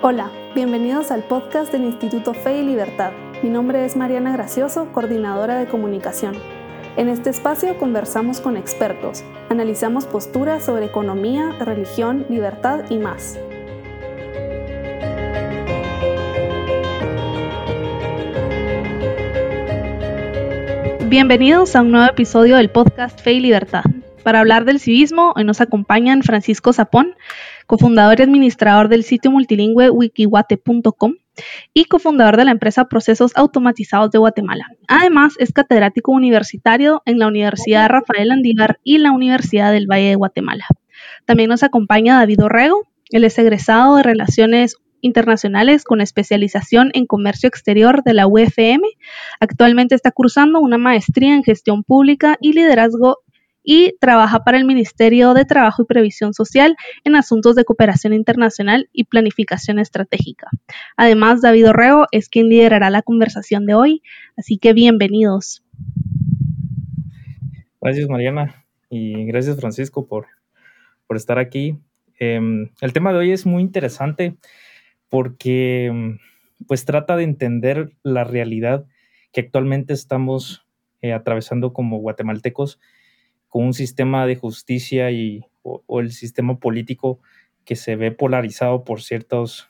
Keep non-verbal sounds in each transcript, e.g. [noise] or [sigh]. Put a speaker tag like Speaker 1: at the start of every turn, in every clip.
Speaker 1: Hola, bienvenidos al podcast del Instituto Fe y Libertad. Mi nombre es Mariana Gracioso, coordinadora de comunicación. En este espacio conversamos con expertos, analizamos posturas sobre economía, religión, libertad y más. Bienvenidos a un nuevo episodio del podcast Fe y Libertad. Para hablar del civismo, hoy nos acompañan Francisco Zapón, cofundador y administrador del sitio multilingüe wikiwate.com y cofundador de la empresa Procesos Automatizados de Guatemala. Además, es catedrático universitario en la Universidad Rafael Andívar y la Universidad del Valle de Guatemala. También nos acompaña David Orrego, él es egresado de Relaciones internacionales con especialización en comercio exterior de la UFM. Actualmente está cursando una maestría en gestión pública y liderazgo y trabaja para el Ministerio de Trabajo y Previsión Social en asuntos de cooperación internacional y planificación estratégica. Además, David Orrego es quien liderará la conversación de hoy, así que bienvenidos.
Speaker 2: Gracias, Mariana, y gracias, Francisco, por, por estar aquí. Em, el tema de hoy es muy interesante porque em, pues trata de entender la realidad que actualmente estamos eh, atravesando como guatemaltecos con un sistema de justicia y, o, el sistema político que se ve polarizado por ciertos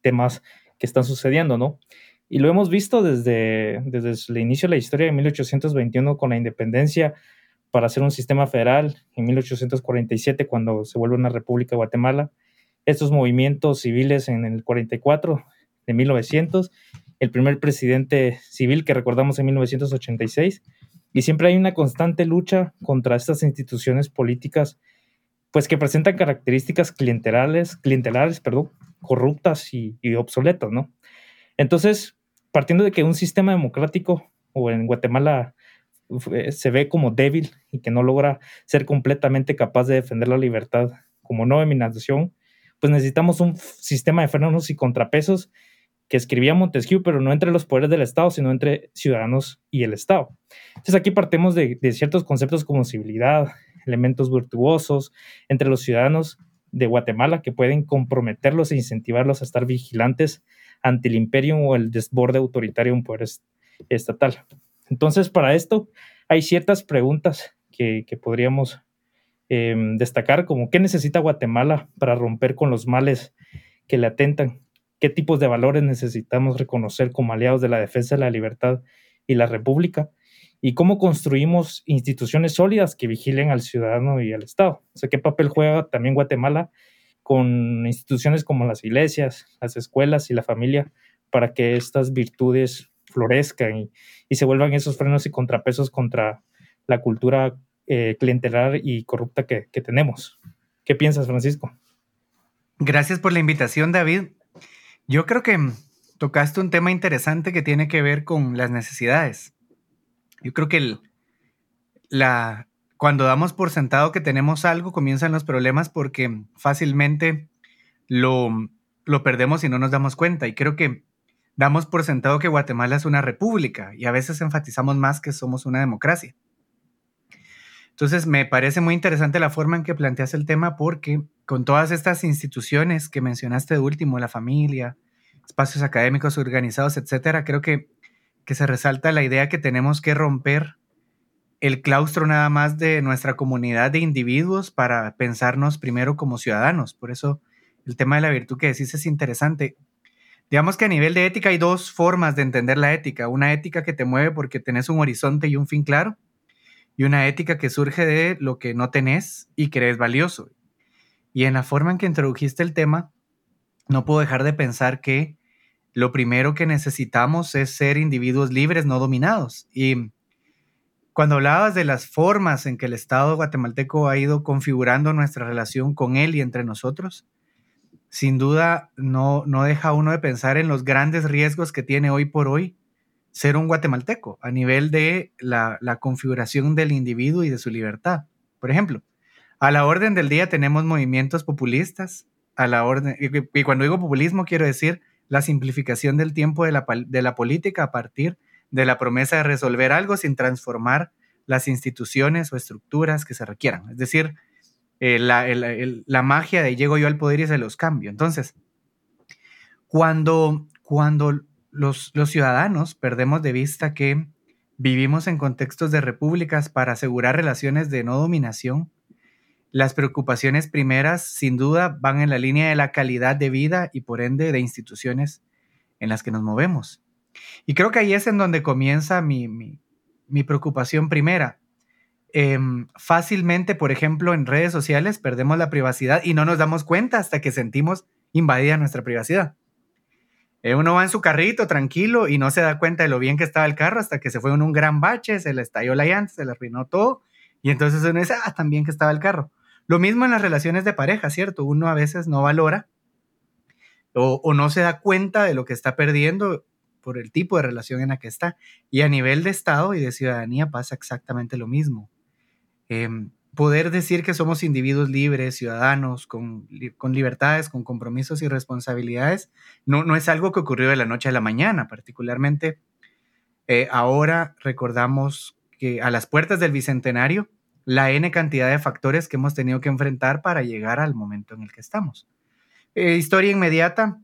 Speaker 2: temas que están sucediendo, ¿no? Y lo hemos visto desde, desde el inicio de la historia de 1821 con la independencia para hacer un sistema federal, en 1847 cuando se vuelve una república Guatemala, estos movimientos civiles en el 44 de 1900, el primer presidente civil que recordamos en 1986, y siempre hay una constante lucha contra estas instituciones políticas, pues que presentan características clientelares, clientelares perdón, corruptas y, y obsoletas, ¿no? Entonces, partiendo de que un sistema democrático, o en Guatemala se ve como débil y que no logra ser completamente capaz de defender la libertad como no dominación, pues necesitamos un sistema de frenos y contrapesos que escribía Montesquieu, pero no entre los poderes del Estado, sino entre ciudadanos y el Estado. Entonces aquí partimos de, ciertos conceptos como civilidad, elementos virtuosos entre los ciudadanos de Guatemala que pueden comprometerlos e incentivarlos a estar vigilantes ante el imperio o el desborde autoritario de un poder estatal. Entonces, para esto hay ciertas preguntas que, podríamos em, destacar, como qué necesita Guatemala para romper con los males que le atentan qué tipos de valores necesitamos reconocer como aliados de la defensa de la libertad y la república, y cómo construimos instituciones sólidas que vigilen al ciudadano y al Estado. O sea, qué papel juega también Guatemala con instituciones como las iglesias, las escuelas y la familia para que estas virtudes florezcan y, se vuelvan esos frenos y contrapesos contra la cultura eh, clientelar y corrupta que, que tenemos. ¿Qué piensas, Francisco?
Speaker 3: Gracias por la invitación, David. Yo creo que tocaste un tema interesante que tiene que ver con las necesidades. Yo creo que la, cuando damos por sentado que tenemos algo, comienzan los problemas porque fácilmente lo, lo perdemos y no nos damos cuenta. Y creo que damos por sentado que Guatemala es una república y a veces enfatizamos más que somos una democracia. Entonces, me parece muy interesante la forma en que planteas el tema porque con todas estas instituciones que mencionaste de último, la familia, espacios académicos organizados, etcétera, creo que, que se resalta la idea que tenemos que romper el claustro nada más de nuestra comunidad de individuos para pensarnos primero como ciudadanos. Por eso el tema de la virtud que decís es interesante. Digamos que a nivel de ética hay dos formas de entender la ética. Una ética que te mueve porque tenés un horizonte y un fin claro, y una ética que surge de lo que no tenés y crees valioso. Y en la forma en que introdujiste el tema, no puedo dejar de pensar que lo primero que necesitamos es ser individuos libres, no dominados. Y cuando hablabas de las formas en que el Estado guatemalteco ha ido configurando nuestra relación con él y entre nosotros, sin duda no, no deja uno de pensar en los grandes riesgos que tiene hoy por hoy ser un guatemalteco a nivel de la, configuración del individuo y de su libertad. Por ejemplo, a la orden del día tenemos movimientos populistas, a la orden, y, cuando digo populismo quiero decir la simplificación del tiempo de la, de la política a partir de la promesa de resolver algo sin transformar las instituciones o estructuras que se requieran. Es decir, eh, la, la, magia de llego yo al poder y se los cambio. Entonces, cuando, cuando los, ciudadanos perdemos de vista que vivimos en contextos de repúblicas para asegurar relaciones de no dominación, las preocupaciones primeras, sin duda, van en la línea de la calidad de vida y por ende de instituciones en las que nos movemos. Y creo que ahí es en donde comienza mi, mi, preocupación primera. Em, fácilmente, por ejemplo, en redes sociales perdemos la privacidad y no nos damos cuenta hasta que sentimos invadida nuestra privacidad. Eh, uno va en su carrito tranquilo y no se da cuenta de lo bien que estaba el carro hasta que se fue en un gran bache, se le estalló la llanta, se le arruinó todo y entonces uno dice, ah, también que estaba el carro. Lo mismo en las relaciones de pareja, ¿cierto? Uno a veces no valora o, no se da cuenta de lo que está perdiendo por el tipo de relación en la que está. Y a nivel de Estado y de ciudadanía pasa exactamente lo mismo. Em, poder decir que somos individuos libres, ciudadanos, con, con, libertades, con compromisos y responsabilidades, no, no es algo que ocurrió de la noche a la mañana, particularmente eh, ahora recordamos que a las puertas del Bicentenario la N cantidad de factores que hemos tenido que enfrentar para llegar al momento en el que estamos. Eh, historia inmediata,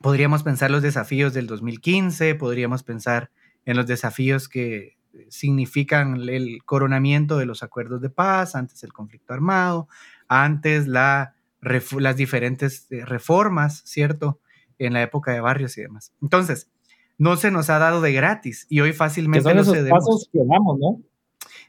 Speaker 3: podríamos pensar los desafíos del 2015, podríamos pensar en los desafíos que significan el coronamiento de los acuerdos de paz, antes el conflicto armado, antes la, las diferentes eh, reformas, ¿cierto? En la época de barrios y demás. Entonces, no se nos ha dado de gratis y hoy fácilmente
Speaker 2: son esos pasos que damos, ¿no?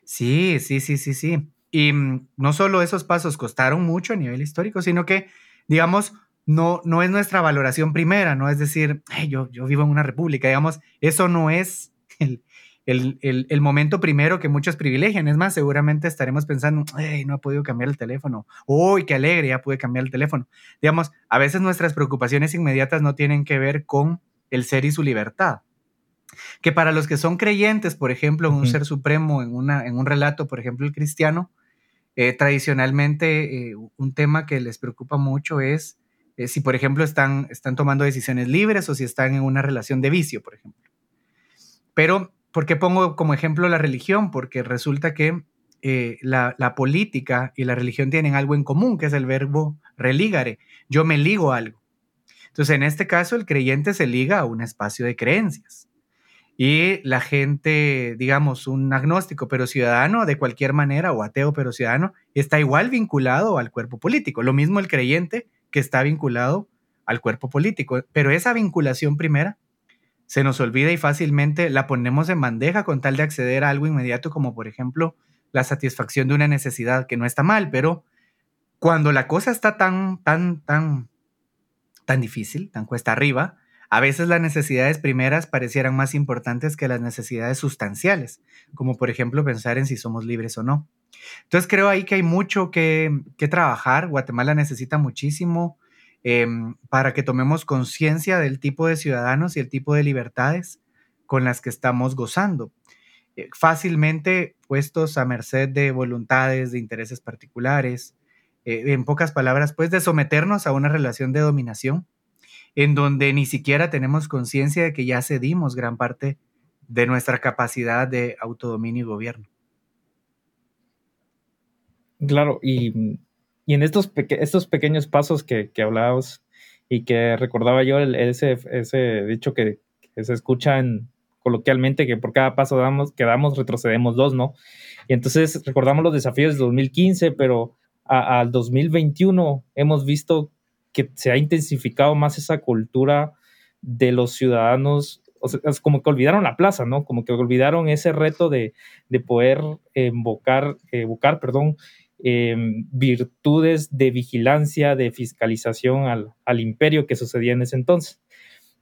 Speaker 3: Sí, sí, sí, sí, sí. Y mm, no solo esos pasos costaron mucho a nivel histórico, sino que, digamos, no, no es nuestra valoración primera, ¿no? Es decir, yo, yo vivo en una república, digamos, eso no es el, el, el, momento primero que muchos privilegian. Es más, seguramente estaremos pensando, hey, no he podido cambiar el teléfono. Uy, qué alegre, ya pude cambiar el teléfono. Digamos, a veces nuestras preocupaciones inmediatas no tienen que ver con el ser y su libertad que para los que son creyentes, por ejemplo, en un ser supremo, en, una, en un relato, por ejemplo, el cristiano, eh, tradicionalmente eh, un tema que les preocupa mucho es eh, si, por ejemplo, están, están tomando decisiones libres o si están en una relación de vicio, por ejemplo. Pero, ¿por qué pongo como ejemplo la religión? Porque resulta que la, la, política y la religión tienen algo en común, que es el verbo religare. Yo me ligo a algo. Entonces, en este caso, el creyente se liga a un espacio de creencias y la gente, digamos, un agnóstico pero ciudadano de cualquier manera o ateo pero ciudadano, está igual vinculado al cuerpo político. Lo mismo el creyente que está vinculado al cuerpo político. Pero esa vinculación primera se nos olvida y fácilmente la ponemos en bandeja con tal de acceder a algo inmediato como por ejemplo la satisfacción de una necesidad que no está mal, pero cuando la cosa está tan, tan, tan, tan difícil, tan cuesta arriba, a veces las necesidades primeras parecieran más importantes que las necesidades sustanciales, como por ejemplo pensar en si somos libres o no. Entonces creo ahí que hay mucho que, trabajar. Guatemala necesita muchísimo em, para que tomemos conciencia del tipo de ciudadanos y el tipo de libertades con las que estamos gozando. Eh, fácilmente puestos a merced de voluntades, de intereses particulares, eh, en pocas palabras, pues de someternos a una relación de dominación en donde ni siquiera tenemos conciencia de que ya cedimos gran parte de nuestra capacidad de autodominio y gobierno.
Speaker 2: Claro, y, en estos, estos pequeños pasos que, que hablábamos y que recordaba yo ese, ese dicho que, se escucha en, coloquialmente, que por cada paso damos, que damos retrocedemos dos, ¿no? Y entonces recordamos los desafíos de 2015, pero al 2021 hemos visto que se ha intensificado más esa cultura de los ciudadanos, o sea, es como que olvidaron la plaza, ¿no? Como que olvidaron ese reto de, poder invocar, evocar, perdón, em, virtudes de vigilancia, de fiscalización al, al imperio que sucedía en ese entonces.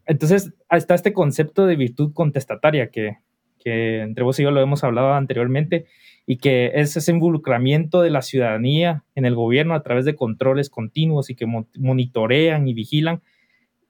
Speaker 2: Entonces, está este concepto de virtud contestataria que, que entre vos y yo lo hemos hablado anteriormente, y que es ese involucramiento de la ciudadanía en el gobierno a través de controles continuos y que monitorean y vigilan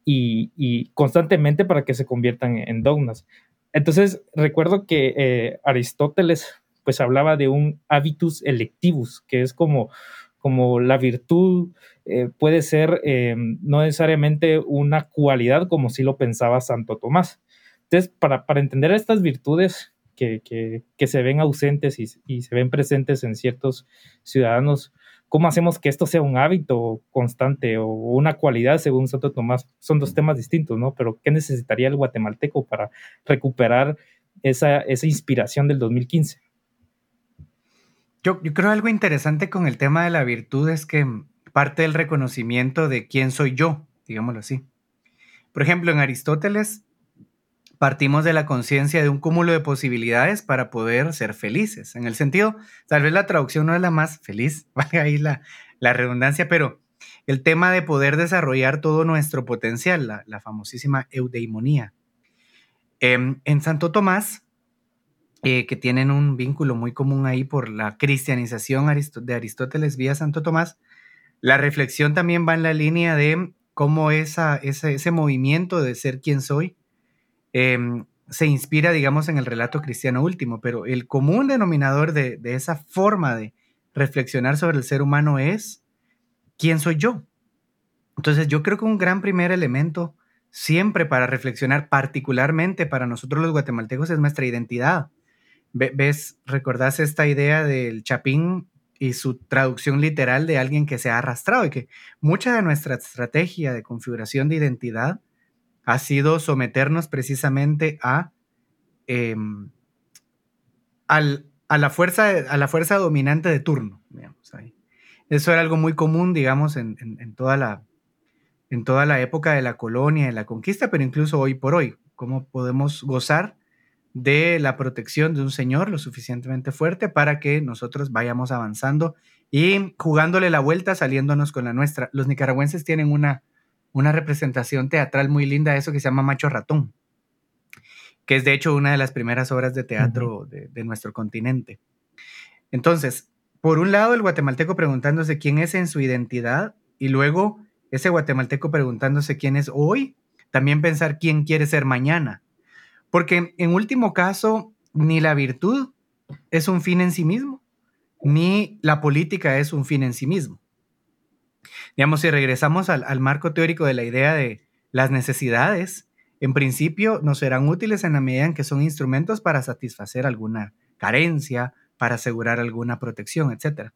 Speaker 2: y, constantemente para que se conviertan en dogmas. Entonces, recuerdo que eh, Aristóteles pues hablaba de un habitus electivus, que es como, como la virtud eh, puede ser eh, no necesariamente una cualidad como si lo pensaba Santo Tomás. Entonces, para, para entender estas virtudes, que, se ven ausentes y, se ven presentes en ciertos ciudadanos, ¿Cómo hacemos que esto sea un hábito constante o una cualidad según Santo Tomás? Son dos temas distintos, ¿no? Pero ¿qué necesitaría el guatemalteco para recuperar esa, esa inspiración del 2015?
Speaker 3: Yo, creo algo interesante con el tema de la virtud es que parte del reconocimiento de quién soy yo, digámoslo así. Por ejemplo, en Aristóteles partimos de la conciencia de un cúmulo de posibilidades para poder ser felices. En el sentido, tal vez la traducción no es la más feliz, [laughs] vaya ahí la, redundancia, pero el tema de poder desarrollar todo nuestro potencial, la, famosísima eudeimonía. Em, en Santo Tomás, eh, que tienen un vínculo muy común ahí por la cristianización de Aristóteles vía Santo Tomás, la reflexión también va en la línea de cómo esa, ese, movimiento de ser quien soy em, se inspira, digamos, en el relato cristiano último, pero el común denominador de, de esa forma de reflexionar sobre el ser humano es quién soy yo. Entonces yo creo que un gran primer elemento siempre para reflexionar, particularmente para nosotros los guatemaltecos, es nuestra identidad. ¿Ves? ¿Recordás esta idea del chapín y su traducción literal de alguien que se ha arrastrado y que mucha de nuestra estrategia de configuración de identidad ha sido someternos precisamente a, em, a, la fuerza, a la fuerza dominante de turno. Eso era algo muy común, digamos, en, toda la, en toda la época de la colonia, de la conquista, pero incluso hoy por hoy, cómo podemos gozar de la protección de un Señor lo suficientemente fuerte para que nosotros vayamos avanzando y jugándole la vuelta, saliéndonos con la nuestra. Los nicaragüenses tienen una, una representación teatral muy linda, eso que se llama Macho Ratón, que es de hecho una de las primeras obras de teatro de, de nuestro continente. Entonces, por un lado, el guatemalteco preguntándose quién es en su identidad y luego ese guatemalteco preguntándose quién es hoy, también pensar quién quiere ser mañana porque en último caso, ni la virtud es un fin en sí mismo, ni la política es un fin en sí mismo. Digamos, si regresamos al, marco teórico de la idea de las necesidades, en principio nos serán útiles en la medida en que son instrumentos para satisfacer alguna carencia, para asegurar alguna protección, etc.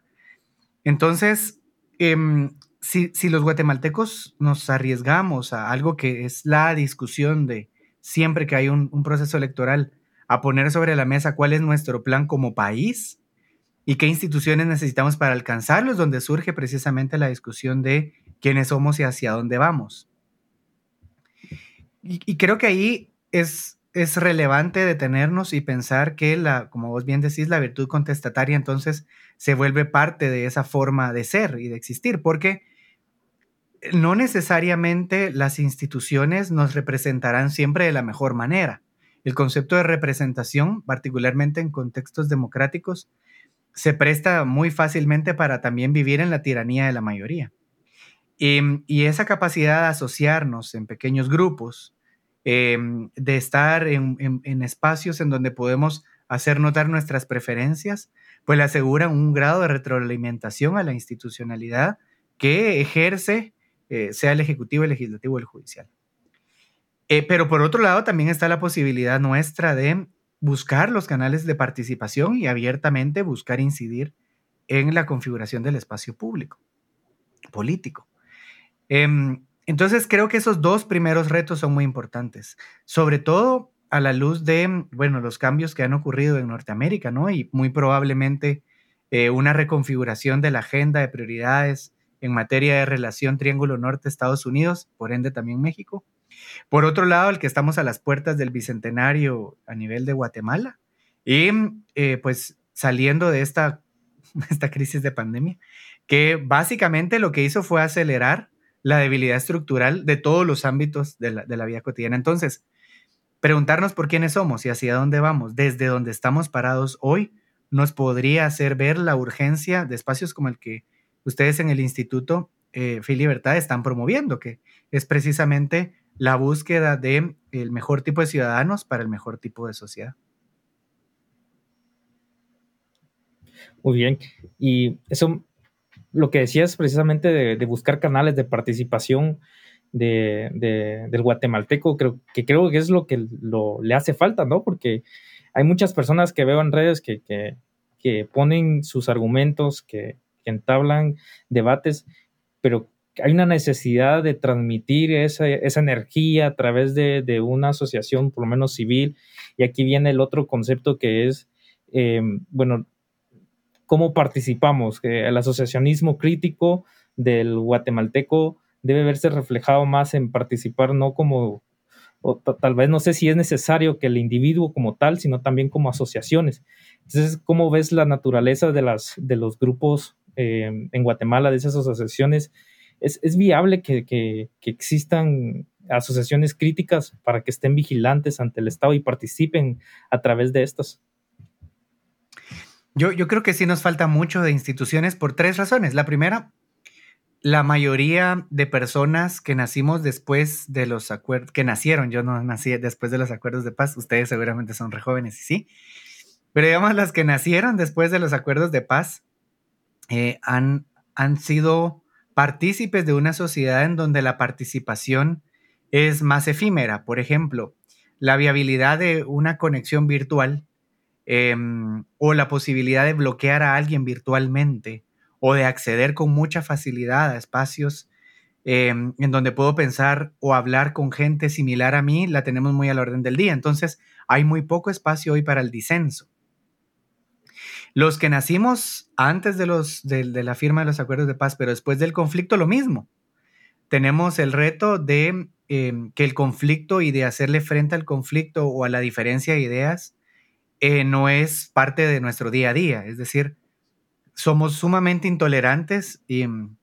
Speaker 3: Entonces, em, si, si, los guatemaltecos nos arriesgamos a algo que es la discusión de siempre que hay un, proceso electoral, a poner sobre la mesa cuál es nuestro plan como país y qué instituciones necesitamos para alcanzarlos, donde surge precisamente la discusión de quiénes somos y hacia dónde vamos. Y, creo que ahí es, es relevante detenernos y pensar que, la, como vos bien decís, la virtud contestataria entonces se vuelve parte de esa forma de ser y de existir, porque no necesariamente las instituciones nos representarán siempre de la mejor manera. El concepto de representación, particularmente en contextos democráticos, se presta muy fácilmente para también vivir en la tiranía de la mayoría. Y, esa capacidad de asociarnos en pequeños grupos, em, de estar en, en, espacios en donde podemos hacer notar nuestras preferencias, pues le aseguran un grado de retroalimentación a la institucionalidad que ejerce eh, sea el Ejecutivo, el Legislativo o el Judicial. Eh, pero por otro lado, también está la posibilidad nuestra de buscar los canales de participación y abiertamente buscar incidir en la configuración del espacio público, político. Em, entonces, creo que esos dos primeros retos son muy importantes, sobre todo a la luz de, bueno, los cambios que han ocurrido en Norteamérica, ¿no? Y muy probablemente eh, una reconfiguración de la agenda de prioridades en materia de relación Triángulo Norte-Estados Unidos, por ende también México. Por otro lado, el que estamos a las puertas del Bicentenario a nivel de Guatemala y eh, pues saliendo de esta, [laughs] esta crisis de pandemia, que básicamente lo que hizo fue acelerar la debilidad estructural de todos los ámbitos de la, de la vida cotidiana. Entonces, preguntarnos por quiénes somos y hacia dónde vamos, desde donde estamos parados hoy, nos podría hacer ver la urgencia de espacios como el que ustedes en el Instituto eh, Libertad están promoviendo, que es precisamente la búsqueda de el mejor tipo de ciudadanos para el mejor tipo de sociedad.
Speaker 2: Muy bien. Y eso, lo que decías precisamente de, buscar canales de participación de, del guatemalteco, creo que creo que es lo que le hace falta, ¿no? Porque hay muchas personas que veo en redes que, que ponen sus argumentos, que, entablan debates, pero hay una necesidad de transmitir esa, energía a través de, una asociación, por lo menos civil. Y aquí viene el otro concepto que es, eh, bueno, cómo participamos. el asociacionismo crítico del guatemalteco debe verse reflejado más en participar no como tal vez no sé si es necesario que el individuo como tal, sino también como asociaciones. Entonces, ¿cómo ves la naturaleza de, las, de los grupos eh, en Guatemala, de esas asociaciones? ¿Es, es viable que, que, que, existan asociaciones críticas para que estén vigilantes ante el Estado y participen a través de estas?
Speaker 3: Yo, yo creo que sí nos falta mucho de instituciones por tres razones. La primera, la mayoría de personas que nacimos después de los acuerdos, que nacieron, yo no nací después de los acuerdos de paz, ustedes seguramente son re jóvenes sí, pero digamos las que nacieron después de los acuerdos de paz eh, han, han sido partícipes de una sociedad en donde la participación es más efímera. Por ejemplo, la viabilidad de una conexión virtual em, o la posibilidad de bloquear a alguien virtualmente o de acceder con mucha facilidad a espacios em, en donde puedo pensar o hablar con gente similar a mí, la tenemos muy al orden del día. Entonces, hay muy poco espacio hoy para el disenso. Los que nacimos antes de, los, de, la firma de los acuerdos de paz, pero después del conflicto, lo mismo. Tenemos el reto de em, que el conflicto y de hacerle frente al conflicto o a la diferencia de ideas eh, no es parte de nuestro día a día. Es decir, somos sumamente intolerantes y mm,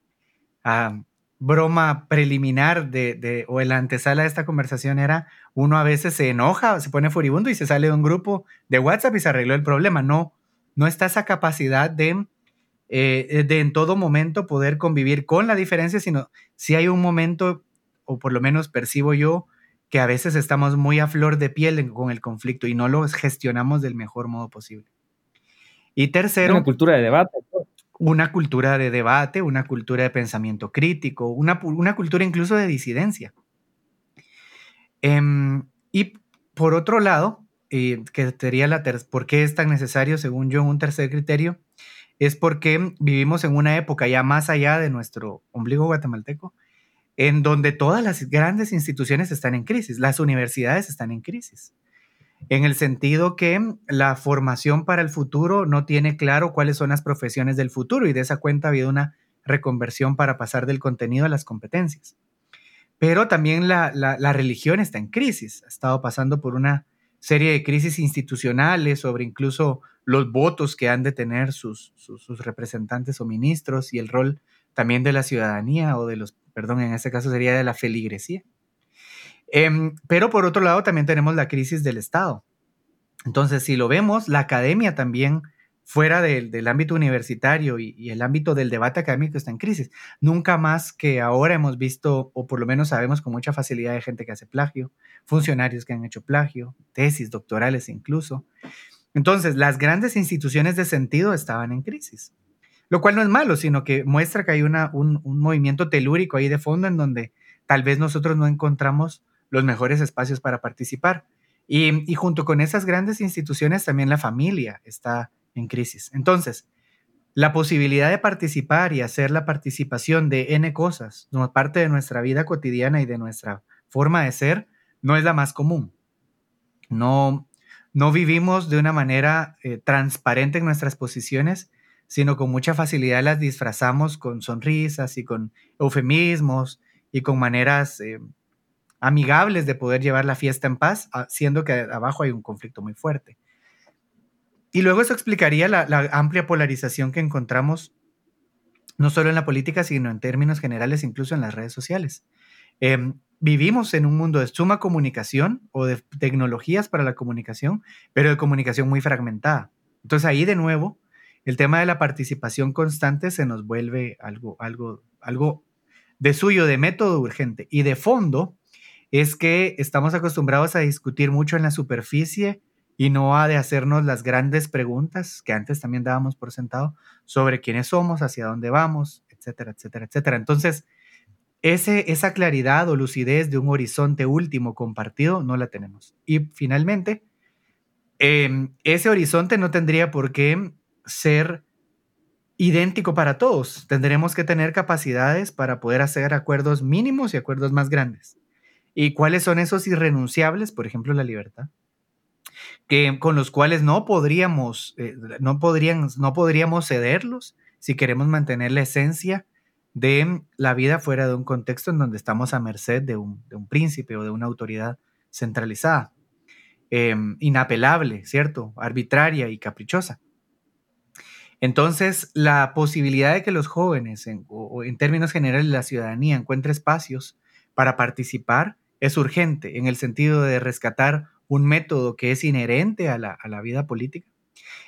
Speaker 3: broma preliminar de, o en la antesala de esta conversación era uno a veces se enoja, se pone furibundo y se sale de un grupo de WhatsApp y se arregló el problema. No, no está esa capacidad de, eh, de en todo momento poder convivir con la diferencia, sino si hay un momento, o por lo menos percibo yo, que a veces estamos muy a flor de piel con el conflicto y no lo gestionamos del mejor modo posible. Y tercero...
Speaker 2: Una cultura de debate.
Speaker 3: Una cultura de debate, una cultura de pensamiento crítico, una, una cultura incluso de disidencia. Em, y por otro lado, eh, que sería la ¿por qué es tan necesario, según yo, un tercer criterio? Es porque vivimos en una época ya más allá de nuestro ombligo guatemalteco, en donde todas las grandes instituciones están en crisis, las universidades están en crisis en el sentido que la formación para el futuro no tiene claro cuáles son las profesiones del futuro y de esa cuenta ha habido una reconversión para pasar del contenido a las competencias. Pero también la, religión está en crisis, ha estado pasando por una serie de crisis institucionales sobre incluso los votos que han de tener sus, sus representantes o ministros y el rol también de la ciudadanía o de los, perdón, en este caso sería de la feligresía. Em, pero por otro lado también tenemos la crisis del Estado. Entonces, si lo vemos, la academia también fuera del, ámbito universitario y, el ámbito del debate académico está en crisis. Nunca más que ahora hemos visto, o por lo menos sabemos con mucha facilidad de gente que hace plagio, funcionarios que han hecho plagio, tesis doctorales incluso. Entonces, las grandes instituciones de sentido estaban en crisis, lo cual no es malo, sino que muestra que hay un, un movimiento telúrico ahí de fondo en donde tal vez nosotros no encontramos los mejores espacios para participar. Y, junto con esas grandes instituciones, también la familia está en crisis. Entonces, la posibilidad de participar y hacer la participación de N cosas, como parte de nuestra vida cotidiana y de nuestra forma de ser, no es la más común. No, no vivimos de una manera eh, transparente en nuestras posiciones, sino con mucha facilidad las disfrazamos con sonrisas y con eufemismos y con maneras eh, amigables de poder llevar la fiesta en paz, ah, siendo que abajo hay un conflicto muy fuerte. Y luego eso explicaría la, amplia polarización que encontramos no solo en la política, sino en términos generales, incluso en las redes sociales. Em, vivimos en un mundo de suma comunicación o de tecnologías para la comunicación, pero de comunicación muy fragmentada. Entonces ahí de nuevo, el tema de la participación constante se nos vuelve algo, algo, algo de suyo, de método urgente. Y de fondo, es que estamos acostumbrados a discutir mucho en la superficie y no a de hacernos las grandes preguntas que antes también dábamos por sentado sobre quiénes somos, hacia dónde vamos, etcétera, etcétera, etcétera. Entonces, ese, esa claridad o lucidez de un horizonte último compartido no la tenemos. Y finalmente, em, ese horizonte no tendría por qué ser idéntico para todos. Tendremos que tener capacidades para poder hacer acuerdos mínimos y acuerdos más grandes. ¿Y cuáles son esos irrenunciables? Por ejemplo, la libertad. Que, con los cuales no podríamos, eh, no, podrían, no podríamos cederlos si queremos mantener la esencia de la vida fuera de un contexto en donde estamos a merced de un, príncipe o de una autoridad centralizada. Em, inapelable, ¿cierto? Arbitraria y caprichosa. Entonces, la posibilidad de que los jóvenes, o en términos generales la ciudadanía, encuentre espacios para participar es urgente en el sentido de rescatar un método que es inherente a la, vida política.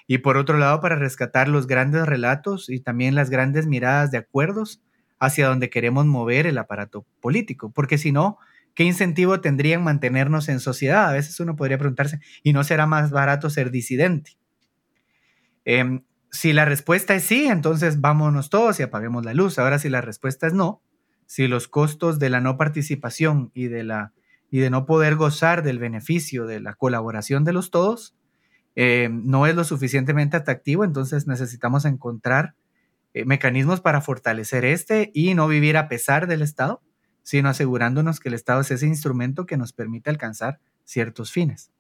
Speaker 3: Y por otro lado, para rescatar los grandes relatos y también las grandes miradas de acuerdos hacia donde queremos mover el aparato político. Porque si no, ¿qué incentivo tendrían mantenernos en sociedad? A veces uno podría preguntarse, ¿y no será más barato ser disidente? Em, si la respuesta es sí, entonces vámonos todos y apaguemos la luz. Ahora, si la respuesta es no, si los costos de la no participación y de, la, y de no poder gozar del beneficio de la colaboración de los todos eh, no es lo suficientemente atractivo, entonces necesitamos encontrar eh, mecanismos para fortalecer este y no vivir a pesar del Estado, sino asegurándonos que el Estado es ese instrumento que nos permite alcanzar ciertos fines.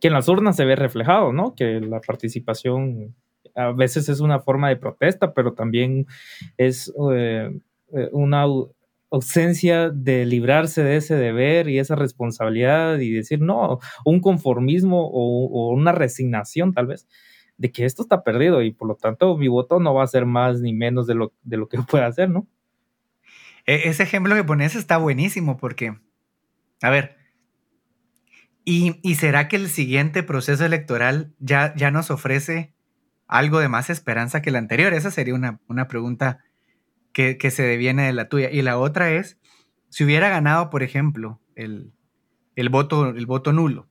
Speaker 2: Que en las urnas se ve reflejado, ¿no? Que la participación a veces es una forma de protesta, pero también es eh, una ausencia de librarse de ese deber y esa responsabilidad y decir no, un conformismo o, una resignación tal vez de que esto está perdido y por lo tanto mi voto no va a ser más ni menos de lo, de lo que [laughs] pueda hacer, ¿no?
Speaker 3: E, ese ejemplo que pones está buenísimo porque, a ver, ¿y, ¿y, será que el siguiente proceso electoral ya, ya nos ofrece algo de más esperanza que el anterior? Esa sería una, una pregunta que, se deviene de la tuya. Y la otra es, si hubiera ganado, por ejemplo, el, voto, el voto nulo,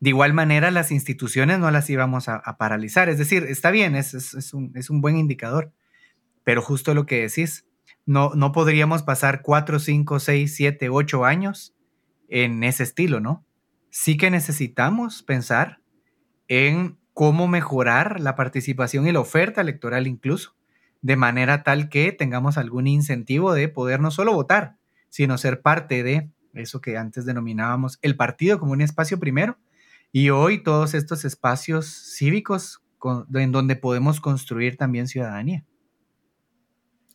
Speaker 3: de igual manera las instituciones no las íbamos a, paralizar. Es decir, está bien, es, es, un, buen indicador, pero justo lo que decís, no, no podríamos pasar cuatro, cinco, seis, siete, ocho años en ese estilo, ¿no? Sí que necesitamos pensar en cómo mejorar la participación y la oferta electoral incluso, de manera tal que tengamos algún incentivo de poder no solo votar, sino ser parte de eso que antes denominábamos el partido como un espacio primero, y hoy todos estos espacios cívicos en donde podemos construir también ciudadanía.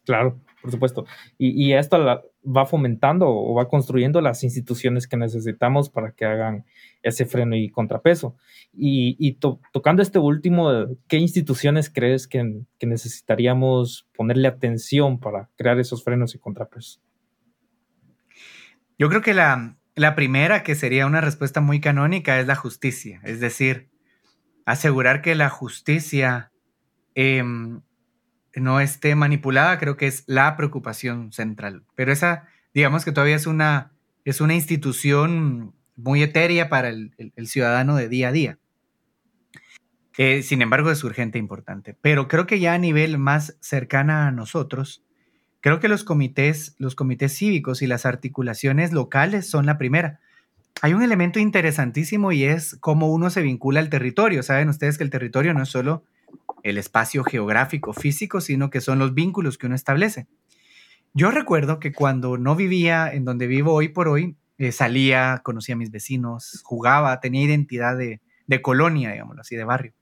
Speaker 2: Claro, por supuesto. Y, esto va fomentando o va construyendo las instituciones que necesitamos para que hagan ese freno y contrapeso. Y, tocando este último, ¿qué instituciones crees que, necesitaríamos ponerle atención para crear esos frenos y contrapesos?
Speaker 3: Yo creo que la, primera, que sería una respuesta muy canónica, es la justicia. Es decir, asegurar que la justicia em, no esté manipulada, creo que es la preocupación central. Pero esa, digamos que todavía es una, es una institución muy etérea para el, ciudadano de día a día. Eh, sin embargo, es urgente e importante. Pero creo que ya a nivel más cercana a nosotros, creo que los comités, los comités cívicos y las articulaciones locales son la primera. Hay un elemento interesantísimo y es cómo uno se vincula al territorio. Saben ustedes que el territorio no es solo el espacio geográfico físico, sino que son los vínculos que uno establece. Yo recuerdo que cuando no vivía en donde vivo hoy por hoy, eh, salía, conocía a mis vecinos, jugaba, tenía identidad de, colonia, digámoslo así, de barrio.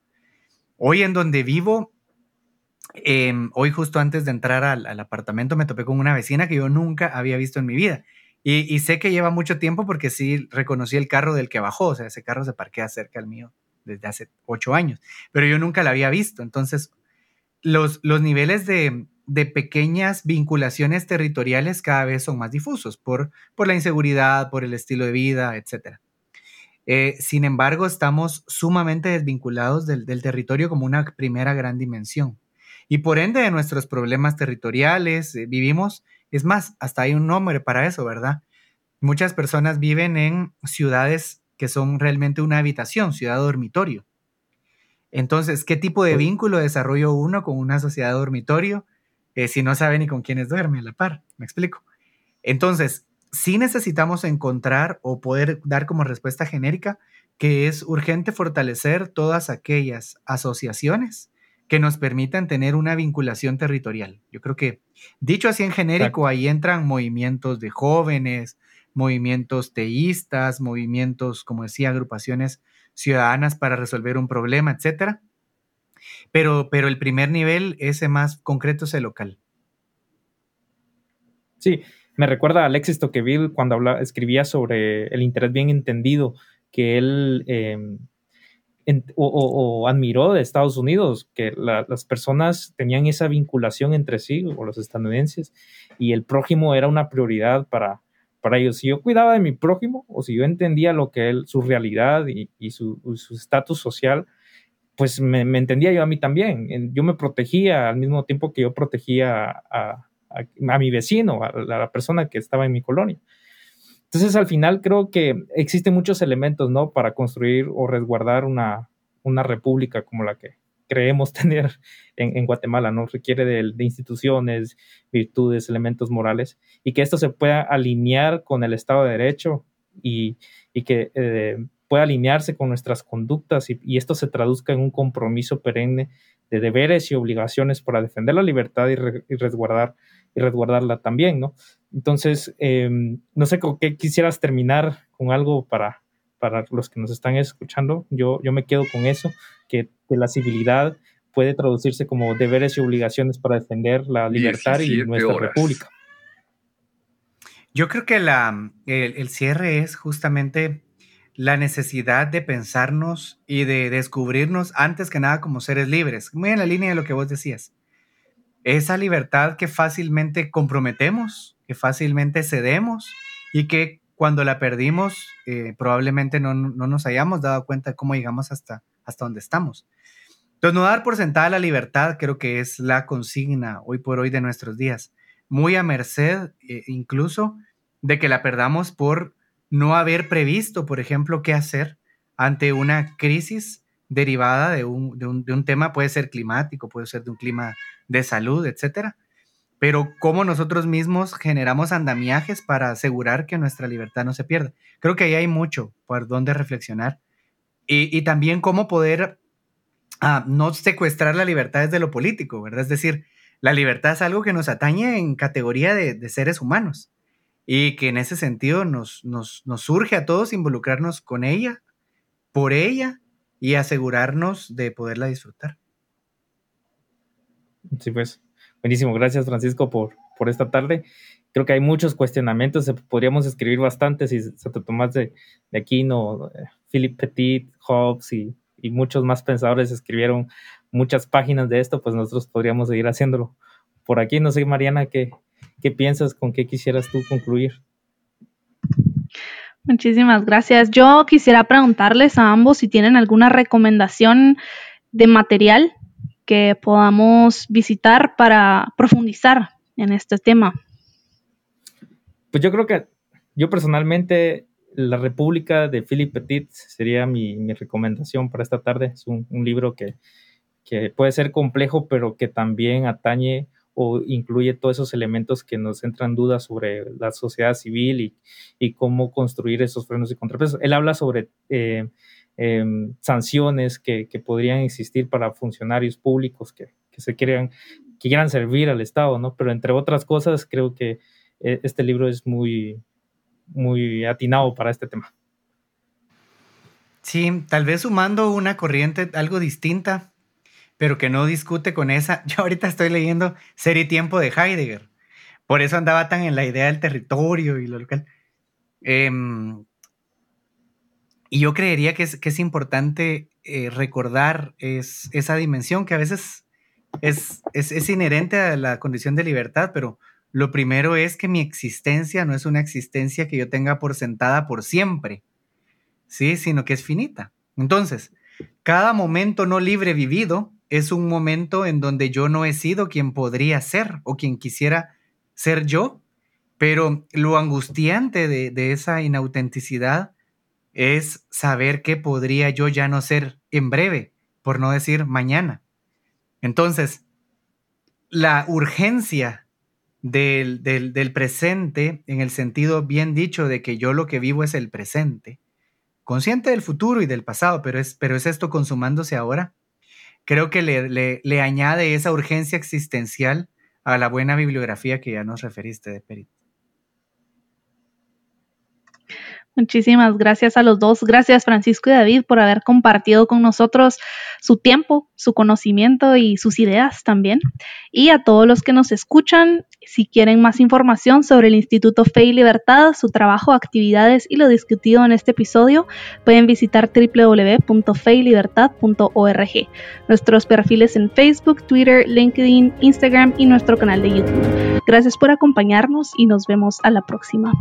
Speaker 3: Hoy en donde vivo, em, hoy justo antes de entrar al, apartamento me topé con una vecina que yo nunca había visto en mi vida. Y, y, sé que lleva mucho tiempo porque sí reconocí el carro del que bajó, o sea, ese carro se parquea cerca al mío desde hace ocho años, pero yo nunca la había visto. Entonces, los, los niveles de, de pequeñas vinculaciones territoriales cada vez son más difusos por, por la inseguridad, por el estilo de vida, etc. Eh, sin embargo, estamos sumamente desvinculados del, territorio como una primera gran dimensión. Y por ende de nuestros problemas territoriales, eh, vivimos, es más, hasta hay un nombre para eso, ¿verdad? Muchas personas viven en ciudades que son realmente una habitación, ciudad dormitorio. Entonces, ¿qué tipo de vínculo desarrollo uno con una sociedad dormitorio? Eh, si no sabe ni con quiénes duerme a la par. ¿Me explico? Entonces, sí necesitamos encontrar o poder dar como respuesta genérica que es urgente fortalecer todas aquellas asociaciones que nos permitan tener una vinculación territorial. Yo creo que, dicho así en genérico, ahí entran movimientos de jóvenes, movimientos teístas, movimientos, como decía, agrupaciones ciudadanas para resolver un problema, etcétera. Pero, pero el primer nivel, ese más concreto, es el local.
Speaker 2: Sí, me recuerda a Alexis Tocqueville cuando escribía sobre el interés bien entendido que él em, o, admiró de Estados Unidos, que las personas tenían esa vinculación entre sí, o los estadounidenses, y el prójimo era una prioridad para, para ellos. Si yo cuidaba de mi prójimo, o si yo entendía lo que él, su realidad y, su estatus social, pues me, entendía yo a mí también. Yo me protegía al mismo tiempo que yo protegía a, mi vecino, a la persona que estaba en mi colonia. Entonces, al final creo que existen muchos elementos, ¿no? Para construir o resguardar una república como la que creemos [laughs] tener en, Guatemala, ¿no? Requiere de, instituciones, virtudes, elementos morales, y que esto se pueda alinear con el Estado de Derecho y, que eh, pueda alinearse con nuestras conductas y, y, esto se traduzca en un compromiso perenne de deberes y obligaciones para defender la libertad y, resguardar y resguardarla también, ¿no? Entonces, em, no sé con qué quisieras terminar con algo para, para los que nos están escuchando. Yo, yo me quedo con eso, que, la civilidad puede traducirse como deberes y obligaciones para defender la libertad y nuestra república.
Speaker 3: Yo creo que la, el, el cierre es justamente la necesidad de pensarnos y de descubrirnos antes que nada como seres libres, muy en la línea de lo que vos decías. Esa libertad que fácilmente comprometemos, que fácilmente cedemos y que cuando la perdimos eh, probablemente no, nos hayamos dado cuenta de cómo llegamos hasta, hasta donde estamos. Entonces, no dar por sentada la libertad creo que es la consigna hoy por hoy de nuestros días, muy a merced eh, incluso de que la perdamos por no haber previsto, por ejemplo, qué hacer ante una crisis derivada de un, de un, tema, puede ser climático, puede ser de un clima de salud, etcétera. Pero cómo nosotros mismos generamos andamiajes para asegurar que nuestra libertad no se pierda. Creo que ahí hay mucho por donde reflexionar. Y, también cómo poder ah, no secuestrar la libertad desde lo político, ¿verdad? Es decir, la libertad es algo que nos atañe en categoría de, seres humanos y que en ese sentido nos surge a todos involucrarnos con ella, por ella y asegurarnos de poderla disfrutar.
Speaker 2: Sí, pues, buenísimo. Gracias, Francisco, por, por esta tarde. Creo que hay muchos cuestionamientos, podríamos escribir bastantes y Santo Tomás de, de Aquino, eh, Philip Petit, Hobbes y, y, muchos más pensadores escribieron muchas páginas de esto, pues nosotros podríamos seguir haciéndolo. Por aquí, no sé, Mariana, ¿qué, ¿Qué piensas? ¿Con qué quisieras tú concluir?
Speaker 1: Muchísimas gracias. Yo quisiera preguntarles a ambos si tienen alguna recomendación de material que podamos visitar para profundizar en este tema.
Speaker 2: Pues yo creo que yo personalmente La República de Philip Petit sería mi, recomendación para esta tarde. Es un, libro que, que, puede ser complejo, pero que también atañe o incluye todos esos elementos que nos entran dudas sobre la sociedad civil y, cómo construir esos frenos y contrapesos. Él habla sobre eh, em, sanciones que, podrían existir para funcionarios públicos que, se quieran, que quieran servir al Estado, ¿no? Pero entre otras cosas, creo que eh, este libro es muy, muy atinado para este tema.
Speaker 3: Sí, tal vez sumando una corriente algo distinta pero que no discute con esa. [laughs] Yo ahorita estoy leyendo Ser y Tiempo de Heidegger. Por eso andaba tan en la idea del territorio y lo local. Em, y yo creería que es, que es importante eh, recordar es, esa dimensión que a veces es, es, es, inherente a la condición de libertad, pero lo primero es que mi existencia no es una existencia que yo tenga por sentada por siempre, ¿sí? Sino que es finita. Entonces, cada momento no libre vivido es un momento en donde yo no he sido quien podría ser o quien quisiera ser yo, pero lo angustiante de, esa inautenticidad es saber que podría yo ya no ser en breve, por no decir mañana. Entonces, la urgencia del, del, presente, en el sentido bien dicho de que yo lo que vivo es el presente, consciente del futuro y del pasado, pero es, pero es esto consumándose ahora, creo que le, le, añade esa urgencia existencial a la buena bibliografía que ya nos referiste de Perit.
Speaker 1: Muchísimas gracias a los dos. Gracias Francisco y David por haber compartido con nosotros su tiempo, su conocimiento y sus ideas también. Y a todos los que nos escuchan, si quieren más información sobre el Instituto Fe y Libertad, su trabajo, actividades y lo discutido en este episodio, pueden visitar www.feylibertad.org. Nuestros perfiles en Facebook, Twitter, LinkedIn, Instagram y nuestro canal de YouTube. Gracias por acompañarnos y nos vemos a la próxima.